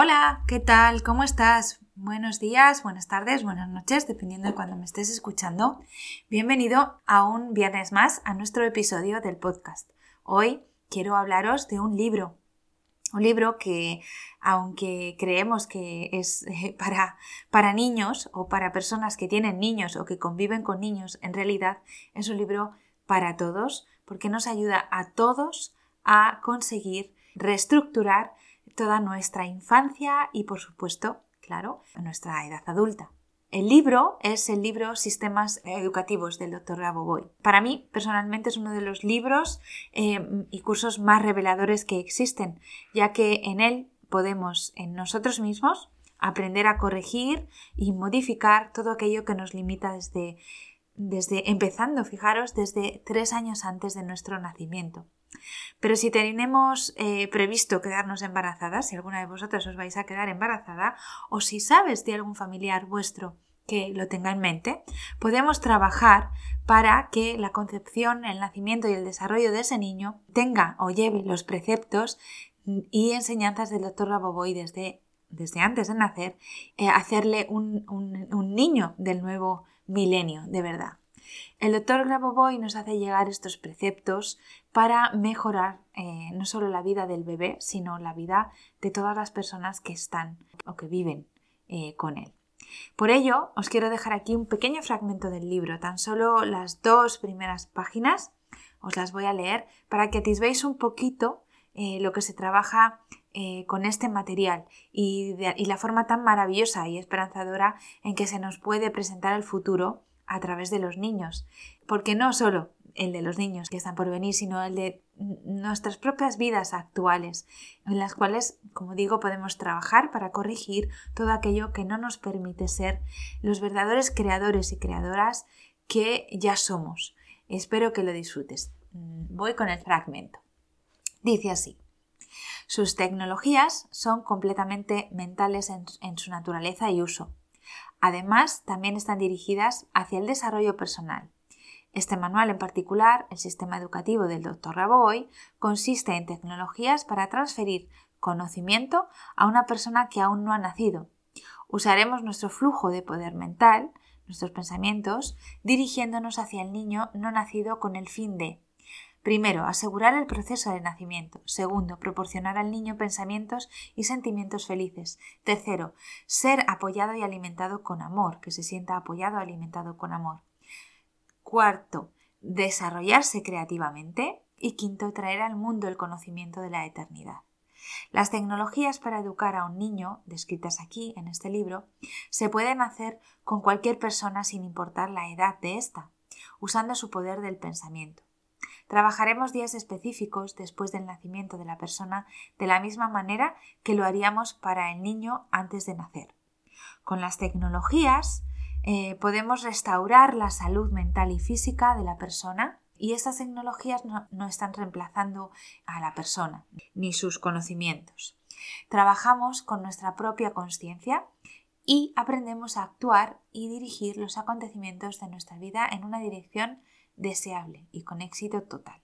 Hola, ¿qué tal? ¿Cómo estás? Buenos días, buenas tardes, buenas noches, dependiendo de cuando me estés escuchando. Bienvenido a un viernes más a nuestro episodio del podcast. Hoy quiero hablaros de un libro. Un libro que, aunque creemos que es eh, para, para niños o para personas que tienen niños o que conviven con niños, en realidad es un libro para todos, porque nos ayuda a todos a conseguir reestructurar toda nuestra infancia y, por supuesto, claro, nuestra edad adulta. El libro es el libro Sistemas Educativos del Dr. Raboboy. Para mí, personalmente, es uno de los libros eh, y cursos más reveladores que existen, ya que en él podemos, en nosotros mismos, aprender a corregir y modificar todo aquello que nos limita desde, desde empezando, fijaros, desde tres años antes de nuestro nacimiento. Pero si tenemos eh, previsto quedarnos embarazadas, si alguna de vosotras os vais a quedar embarazada, o si sabes de algún familiar vuestro que lo tenga en mente, podemos trabajar para que la concepción, el nacimiento y el desarrollo de ese niño tenga o lleve los preceptos y enseñanzas del doctor Raboboy desde, desde antes de nacer, eh, hacerle un, un niño del nuevo milenio, de verdad. El doctor Grabovoi nos hace llegar estos preceptos para mejorar eh, no solo la vida del bebé, sino la vida de todas las personas que están o que viven eh, con él. Por ello, os quiero dejar aquí un pequeño fragmento del libro, tan solo las dos primeras páginas, os las voy a leer para que atisbéis un poquito eh, lo que se trabaja con este material y, y la forma tan maravillosa y esperanzadora en que se nos puede presentar el futuro a través de los niños, porque no solo el de los niños que están por venir, sino el de nuestras propias vidas actuales, en las cuales, como digo, podemos trabajar para corregir todo aquello que no nos permite ser los verdaderos creadores y creadoras que ya somos. Espero que lo disfrutes. Mm, voy con el fragmento. Dice así. Sus tecnologías son completamente mentales en, en su naturaleza y uso. Además, también están dirigidas hacia el desarrollo personal. Este manual en particular, el sistema educativo del Dr. Raboy, consiste en tecnologías para transferir conocimiento a una persona que aún no ha nacido. Usaremos nuestro flujo de poder mental, nuestros pensamientos, dirigiéndonos hacia el niño no nacido con el fin de Primero, asegurar el proceso de nacimiento. Segundo, proporcionar al niño pensamientos y sentimientos felices. Tercero, ser apoyado y alimentado con amor, que se sienta apoyado y alimentado con amor. Cuarto, desarrollarse creativamente. Y quinto, traer al mundo el conocimiento de la eternidad. Las tecnologías para educar a un niño, descritas aquí en este libro, se pueden hacer con cualquier persona sin importar la edad de ésta, usando su poder del pensamiento. Trabajaremos días específicos después del nacimiento de la persona de la misma manera que lo haríamos para el niño antes de nacer. Con las tecnologías eh, podemos restaurar la salud mental y física de la persona y estas tecnologías no, no están reemplazando a la persona ni sus conocimientos. Trabajamos con nuestra propia conciencia y aprendemos a actuar y dirigir los acontecimientos de nuestra vida en una dirección deseable y con éxito total.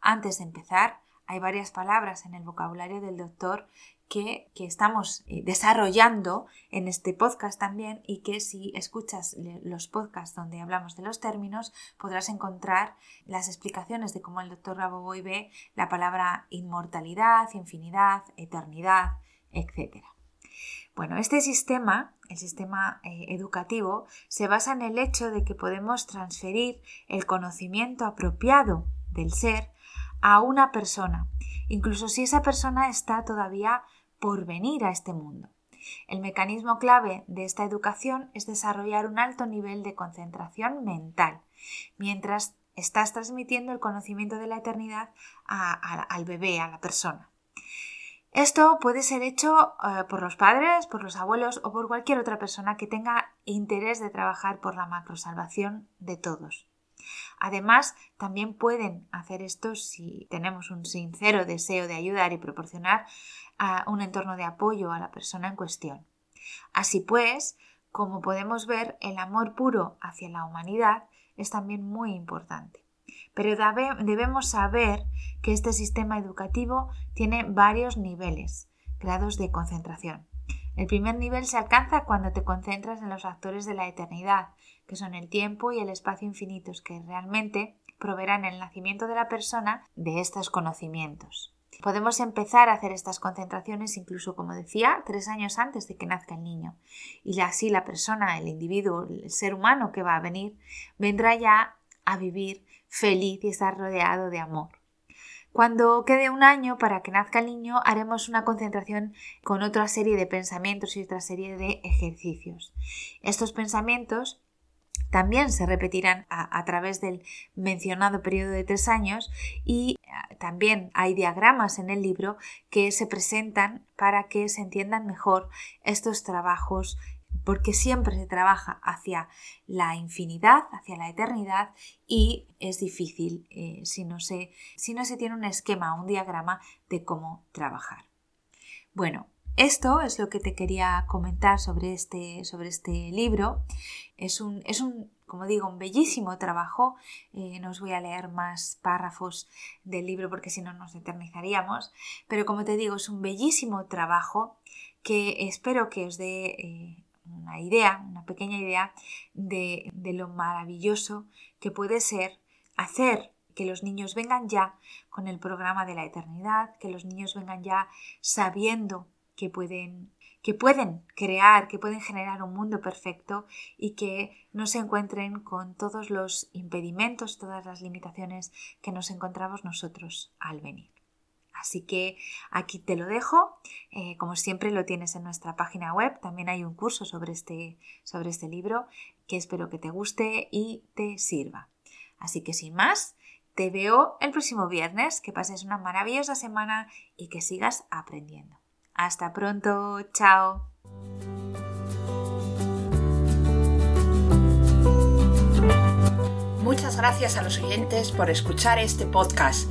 Antes de empezar, hay varias palabras en el vocabulario del doctor que, estamos eh, desarrollando en este podcast también y que si escuchas los podcasts donde hablamos de los términos podrás encontrar las explicaciones de cómo el doctor Raboboy ve la palabra inmortalidad, infinidad, eternidad, etc. Bueno, este sistema, el sistema eh, educativo, se basa en el hecho de que podemos transferir el conocimiento apropiado del ser a una persona, incluso si esa persona está todavía por venir a este mundo. El mecanismo clave de esta educación es desarrollar un alto nivel de concentración mental, mientras estás transmitiendo el conocimiento de la eternidad al bebé, a la persona. Esto puede ser hecho eh, por los padres, por los abuelos o por cualquier otra persona que tenga interés de trabajar por la macrosalvación de todos. Además, también pueden hacer esto si tenemos un sincero deseo de ayudar y proporcionar un entorno de apoyo a la persona en cuestión. Así pues, como podemos ver, el amor puro hacia la humanidad es también muy importante. Pero debemos saber que este sistema educativo tiene varios niveles, grados de concentración. El primer nivel se alcanza cuando te concentras en los actores de la eternidad, que son el tiempo y el espacio infinitos, que realmente proveerán el nacimiento de la persona de estos conocimientos. Podemos empezar a hacer estas concentraciones incluso, como decía, tres años antes de que nazca el niño. Y así la persona, el individuo, el ser humano que va a venir, vendrá ya a vivir feliz y estar rodeado de amor. Cuando quede un año para que nazca el niño, haremos una concentración con otra serie de pensamientos y otra serie de ejercicios. Estos pensamientos también se repetirán a, través del mencionado periodo de tres años y eh, también hay diagramas en el libro que se presentan para que se entiendan mejor estos trabajos porque siempre se trabaja hacia la infinidad, hacia la eternidad y es difícil eh, si, no se, si no se tiene un esquema, un diagrama de cómo trabajar. Bueno, esto es lo que te quería comentar sobre este, sobre este libro. Es un, es un, como digo, un bellísimo trabajo. Eh, no os voy a leer más párrafos del libro porque si no nos eternizaríamos. Pero como te digo, es un bellísimo trabajo que espero que os dé eh, una idea, una pequeña idea de, de lo maravilloso que puede ser hacer que los niños vengan ya con el programa de la eternidad, que los niños vengan ya sabiendo que pueden, que pueden crear, que pueden generar un mundo perfecto y que no se encuentren con todos los impedimentos, todas las limitaciones que nos encontramos nosotros al venir. Así que aquí te lo dejo. Eh, como siempre lo tienes en nuestra página web. También hay un curso sobre este, sobre este libro que espero que te guste y te sirva. Así que sin más, te veo el próximo viernes. Que pases una maravillosa semana y que sigas aprendiendo. Hasta pronto, chao. Muchas gracias a los oyentes por escuchar este podcast